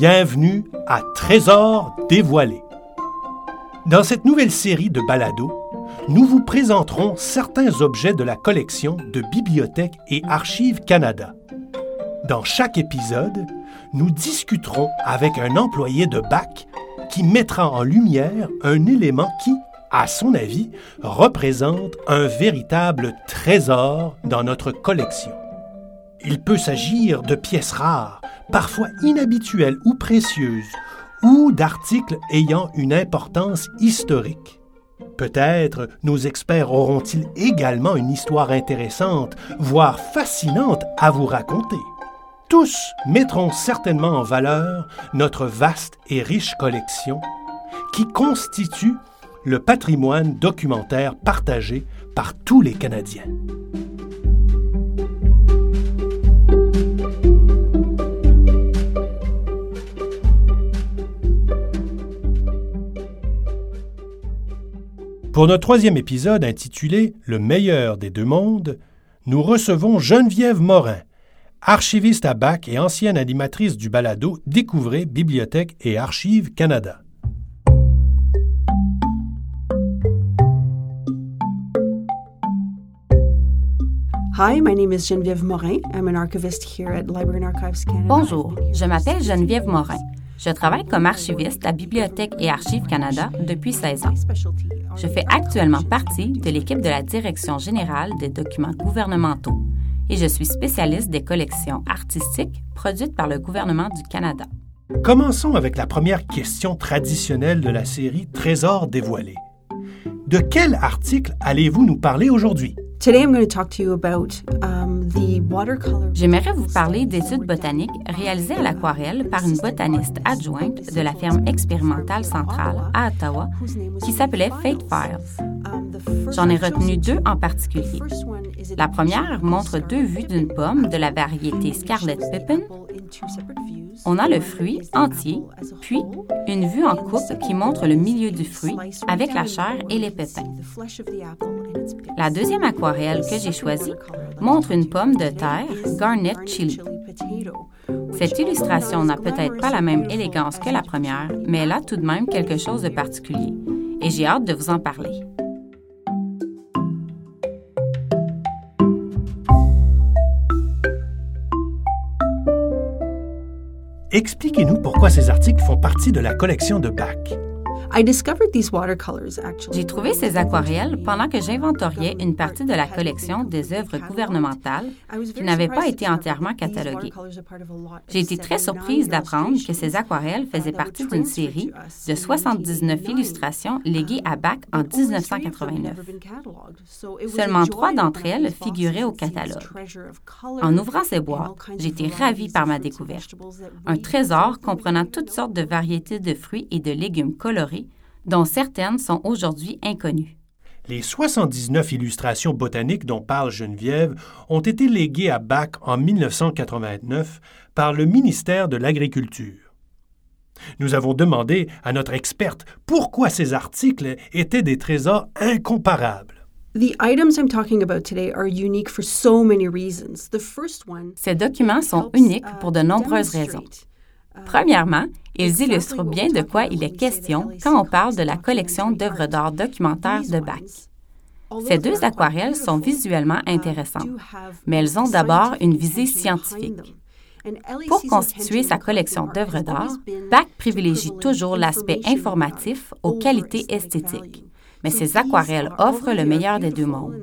Bienvenue à Trésors dévoilés. Dans cette nouvelle série de balados, nous vous présenterons certains objets de la collection de Bibliothèque et Archives Canada. Dans chaque épisode, nous discuterons avec un employé de BAC qui mettra en lumière un élément qui, à son avis, représente un véritable trésor dans notre collection. Il peut s'agir de pièces rares, parfois inhabituelles ou précieuses, ou d'articles ayant une importance historique. Peut-être nos experts auront-ils également une histoire intéressante, voire fascinante à vous raconter. Tous mettront certainement en valeur notre vaste et riche collection qui constitue le patrimoine documentaire partagé par tous les Canadiens. Pour notre troisième épisode intitulé Le meilleur des deux mondes, nous recevons Geneviève Morin, archiviste à BAC et ancienne animatrice du balado Découvrez Bibliothèque et Archives Canada. Hi, my name is Geneviève Morin. I'm an archivist here at Library and Archives Canada. Bonjour, je m'appelle Geneviève Morin. Je travaille comme archiviste à Bibliothèque et Archives Canada depuis 16 ans. Je fais actuellement partie de l'équipe de la Direction générale des documents gouvernementaux et je suis spécialiste des collections artistiques produites par le gouvernement du Canada. Commençons avec la première question traditionnelle de la série Trésors dévoilés. De quel article allez-vous nous parler aujourd'hui? J'aimerais vous parler d'études botaniques réalisées à l'aquarelle par une botaniste adjointe de la ferme expérimentale centrale à Ottawa qui s'appelait Fate Files. Um, J'en ai retenu deux en particulier. La première montre deux vues d'une pomme de la variété Scarlet Pippin on a le fruit entier, puis une vue en coupe qui montre le milieu du fruit avec la chair et les pépins. La deuxième aquarelle que j'ai choisie montre une pomme de terre Garnet Chili. Cette illustration n'a peut-être pas la même élégance que la première, mais elle a tout de même quelque chose de particulier. Et j'ai hâte de vous en parler. Expliquez-nous pourquoi ces articles font partie de la collection de Bach. J'ai trouvé ces aquarelles pendant que j'inventoriais une partie de la collection des œuvres gouvernementales qui n'avaient pas été entièrement cataloguées. J'ai été très surprise d'apprendre que ces aquarelles faisaient partie d'une série de 79 illustrations léguées à Bach en 1989. Seulement trois d'entre elles figuraient au catalogue. En ouvrant ces boîtes, été ravie par ma découverte. Un trésor comprenant toutes sortes de variétés de fruits et de légumes colorés dont certaines sont aujourd'hui inconnues. Les 79 illustrations botaniques dont parle Geneviève ont été léguées à Bach en 1989 par le ministère de l'Agriculture. Nous avons demandé à notre experte pourquoi ces articles étaient des trésors incomparables. Ces documents sont uniques pour de nombreuses raisons. Premièrement, ils illustrent bien de quoi il est question quand on parle de la collection d'œuvres d'art documentaires de Bach. Ces deux aquarelles sont visuellement intéressantes, mais elles ont d'abord une visée scientifique. Pour constituer sa collection d'œuvres d'art, Bach privilégie toujours l'aspect informatif aux qualités esthétiques mais ces aquarelles offrent le meilleur des deux mondes.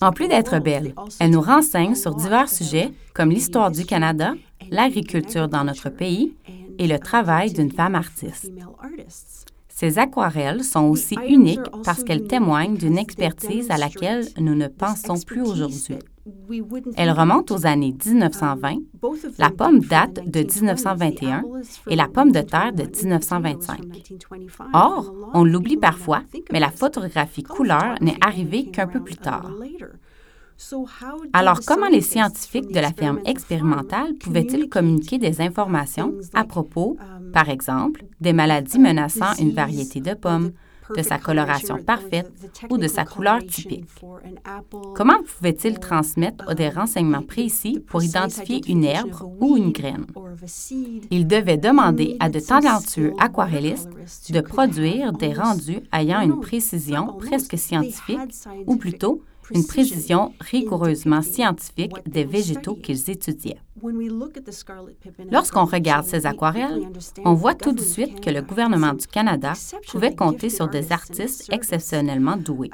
En plus d'être belles, elles nous renseignent sur divers sujets comme l'histoire du Canada, l'agriculture dans notre pays et le travail d'une femme artiste. Ces aquarelles sont aussi uniques parce qu'elles témoignent d'une expertise à laquelle nous ne pensons plus aujourd'hui. Elle remonte aux années 1920. La pomme date de 1921 et la pomme de terre de 1925. Or, on l'oublie parfois, mais la photographie couleur n'est arrivée qu'un peu plus tard. Alors, comment les scientifiques de la ferme expérimentale pouvaient-ils communiquer des informations à propos, par exemple, des maladies menaçant une variété de pommes, de sa coloration parfaite ou de sa couleur typique. Comment pouvaient-ils transmettre des renseignements précis pour identifier une herbe ou une graine? Ils devaient demander à de talentueux aquarellistes de produire des rendus ayant une précision presque scientifique, ou plutôt une précision rigoureusement scientifique des végétaux qu'ils étudiaient. Lorsqu'on regarde ces aquarelles, on voit tout de suite que le gouvernement du Canada pouvait compter sur des artistes exceptionnellement doués.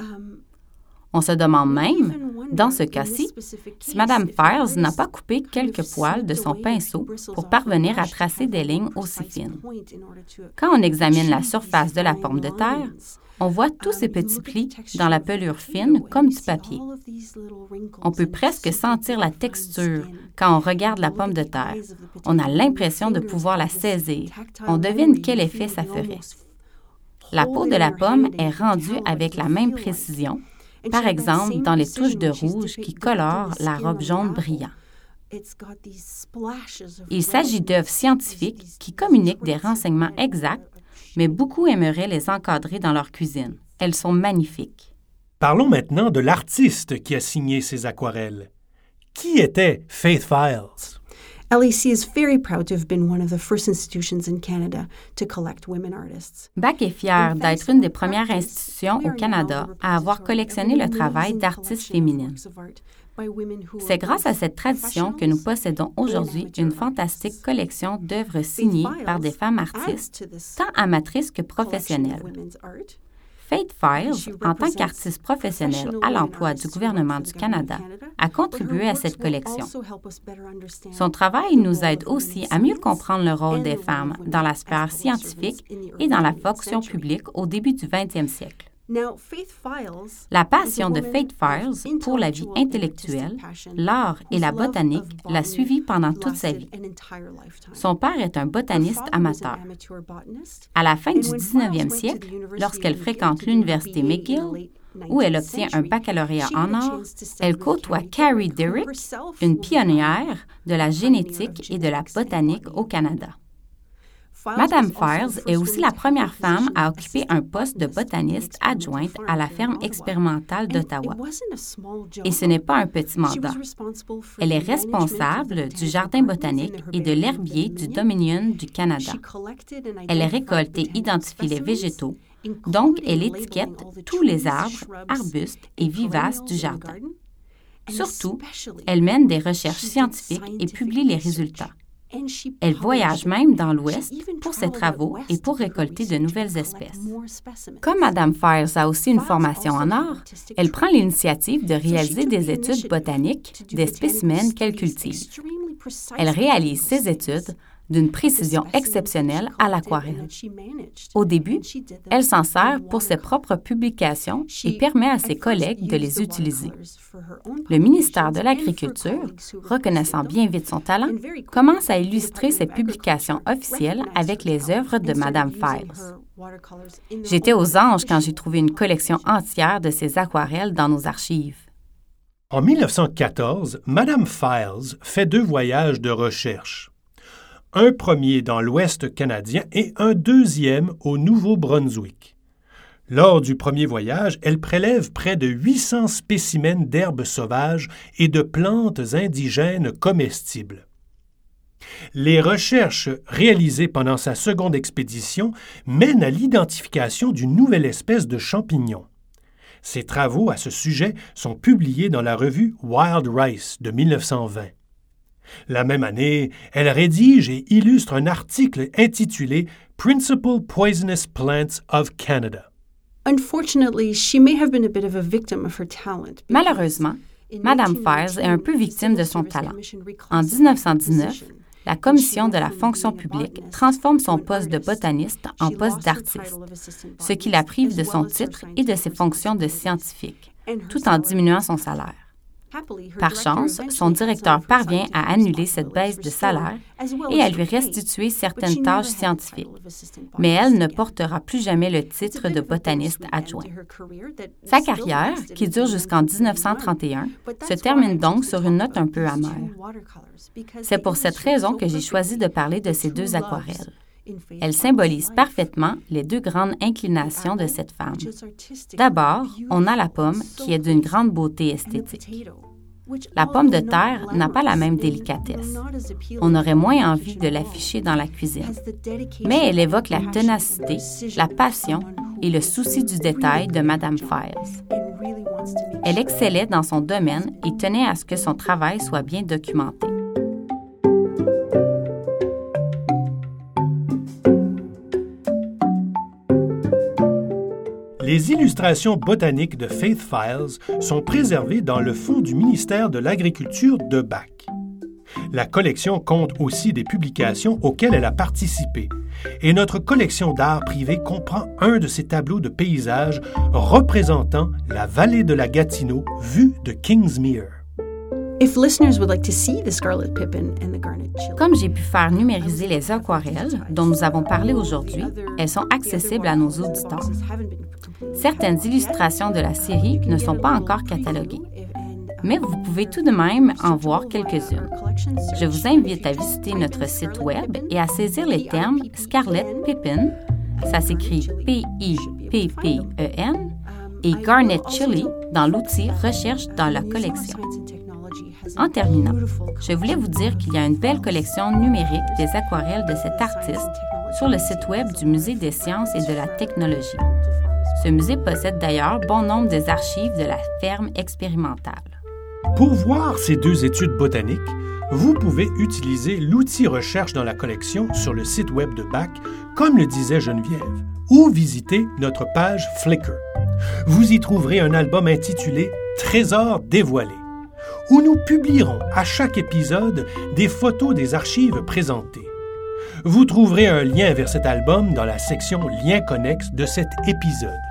On se demande même, dans ce cas-ci, si Mme Files n'a pas coupé quelques poils de son pinceau pour parvenir à tracer des lignes aussi fines. Quand on examine la surface de la pomme de terre, on voit tous ces petits plis dans la pelure fine comme du papier. On peut presque sentir la texture quand on regarde la pomme de terre. On a l'impression de pouvoir la saisir. On devine quel effet ça ferait. La peau de la pomme est rendue avec la même précision, par exemple dans les touches de rouge qui colorent la robe jaune brillant. Il s'agit d'œuvres scientifiques qui communiquent des renseignements exacts mais beaucoup aimeraient les encadrer dans leur cuisine. Elles sont magnifiques. Parlons maintenant de l'artiste qui a signé ces aquarelles. Qui était Faith Files? LEC is very proud to have been one of the first institutions in Canada to collect women artists. BAC est fier d'être une des premières institutions au Canada à avoir collectionné le travail d'artistes féminines. C'est grâce à cette tradition que nous possédons aujourd'hui une fantastique collection d'œuvres signées par des femmes artistes, tant amatrices que professionnelles. Faith Files, en tant qu'artiste professionnelle à l'emploi du gouvernement du Canada, a contribué à cette collection. Son travail nous aide aussi à mieux comprendre le rôle des femmes dans la sphère scientifique et dans la fonction publique au début du 20e siècle. La passion de Faith Files pour la vie intellectuelle, l'art et la botanique l'a suivi pendant toute sa vie. Son père est un botaniste amateur. À la fin du 19e siècle, lorsqu'elle fréquente l'université McGill, où elle obtient un baccalauréat en art, elle côtoie Carrie Derrick, une pionnière de la génétique et de la botanique au Canada. Madame Files est aussi la première femme à occuper un poste de botaniste adjointe à la ferme expérimentale d'Ottawa. Et ce n'est pas un petit mandat. Elle est responsable du jardin botanique et de l'herbier du Dominion du Canada. Elle récolte et identifie les végétaux, donc elle étiquette tous les arbres, arbustes et vivaces du jardin. Surtout, elle mène des recherches scientifiques et publie les résultats. Elle voyage même dans l'Ouest pour ses travaux et pour récolter de nouvelles espèces. Comme Madame Files a aussi une formation en art, elle prend l'initiative de réaliser des études botaniques des spécimens qu'elle cultive. Elle réalise ses études d'une précision exceptionnelle à l'aquarelle. Au début, elle s'en sert pour ses propres publications et permet à ses collègues de les utiliser. Le ministère de l'Agriculture, reconnaissant bien vite son talent, commence à illustrer ses publications officielles avec les œuvres de Madame Files. J'étais aux anges quand j'ai trouvé une collection entière de ses aquarelles dans nos archives. En 1914, Madame Files fait deux voyages de recherche un premier dans l'Ouest canadien et un deuxième au Nouveau-Brunswick. Lors du premier voyage, elle prélève près de 800 spécimens d'herbes sauvages et de plantes indigènes comestibles. Les recherches réalisées pendant sa seconde expédition mènent à l'identification d'une nouvelle espèce de champignon. Ses travaux à ce sujet sont publiés dans la revue Wild Rice de 1920. La même année, elle rédige et illustre un article intitulé Principal Poisonous Plants of Canada. Malheureusement, Madame Files est un peu victime de son talent. En 1919, la Commission de la fonction publique transforme son poste de botaniste en poste d'artiste, ce qui la prive de son titre et de ses fonctions de scientifique, tout en diminuant son salaire. Par chance, son directeur parvient à annuler cette baisse de salaire et à lui restituer certaines tâches scientifiques, mais elle ne portera plus jamais le titre de botaniste adjoint. Sa carrière, qui dure jusqu'en 1931, se termine donc sur une note un peu amère. C'est pour cette raison que j'ai choisi de parler de ces deux aquarelles. Elles symbolisent parfaitement les deux grandes inclinations de cette femme. D'abord, on a la pomme qui est d'une grande beauté esthétique. La pomme de terre n'a pas la même délicatesse. On aurait moins envie de l'afficher dans la cuisine. Mais elle évoque la ténacité, la passion et le souci du détail de Madame Files. Elle excellait dans son domaine et tenait à ce que son travail soit bien documenté. Les illustrations botaniques de Faith Files sont préservées dans le fonds du ministère de l'Agriculture de Bac. La collection compte aussi des publications auxquelles elle a participé, et notre collection d'art privé comprend un de ces tableaux de paysages représentant la vallée de la Gatineau vue de Kingsmere. Comme j'ai pu faire numériser les aquarelles dont nous avons parlé aujourd'hui, elles sont accessibles à nos auditeurs. Certaines illustrations de la série ne sont pas encore cataloguées, mais vous pouvez tout de même en voir quelques-unes. Je vous invite à visiter notre site web et à saisir les termes Scarlet Pippin, ça s'écrit P-I-P-P-E-N, et Garnet Chili dans l'outil Recherche dans la collection. En terminant, je voulais vous dire qu'il y a une belle collection numérique des aquarelles de cet artiste sur le site web du Musée des sciences et de la technologie. Ce musée possède d'ailleurs bon nombre des archives de la ferme expérimentale. Pour voir ces deux études botaniques, vous pouvez utiliser l'outil recherche dans la collection sur le site web de BAC, comme le disait Geneviève, ou visiter notre page Flickr. Vous y trouverez un album intitulé Trésors dévoilés où nous publierons à chaque épisode des photos des archives présentées. Vous trouverez un lien vers cet album dans la section Liens connexes de cet épisode.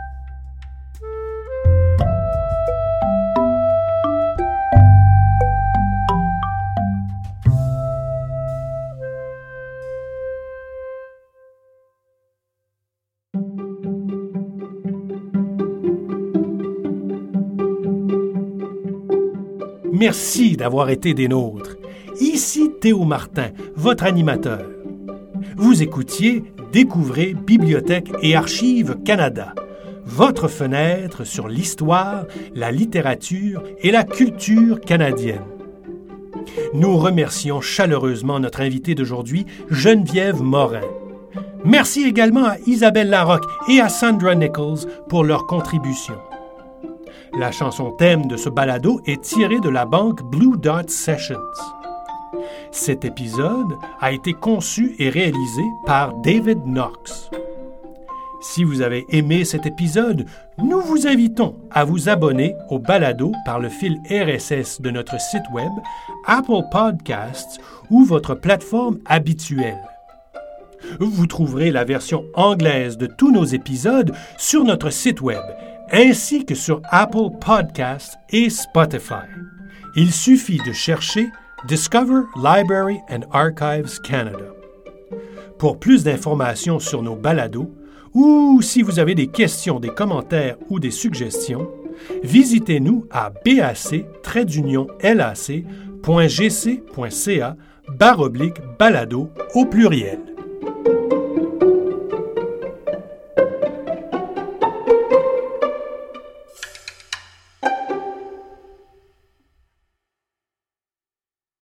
Merci d'avoir été des nôtres. Ici Théo Martin, votre animateur. Vous écoutiez Découvrez Bibliothèque et Archives Canada, votre fenêtre sur l'histoire, la littérature et la culture canadienne. Nous remercions chaleureusement notre invitée d'aujourd'hui, Geneviève Morin. Merci également à Isabelle Larocque et à Sandra Nichols pour leur contribution. La chanson thème de ce balado est tirée de la banque Blue Dot Sessions. Cet épisode a été conçu et réalisé par David Knox. Si vous avez aimé cet épisode, nous vous invitons à vous abonner au balado par le fil RSS de notre site web, Apple Podcasts ou votre plateforme habituelle. Vous trouverez la version anglaise de tous nos épisodes sur notre site web ainsi que sur Apple Podcasts et Spotify. Il suffit de chercher Discover Library and Archives Canada. Pour plus d'informations sur nos balados, ou si vous avez des questions, des commentaires ou des suggestions, visitez-nous à bac-lac.gc.ca baroblique balado au pluriel.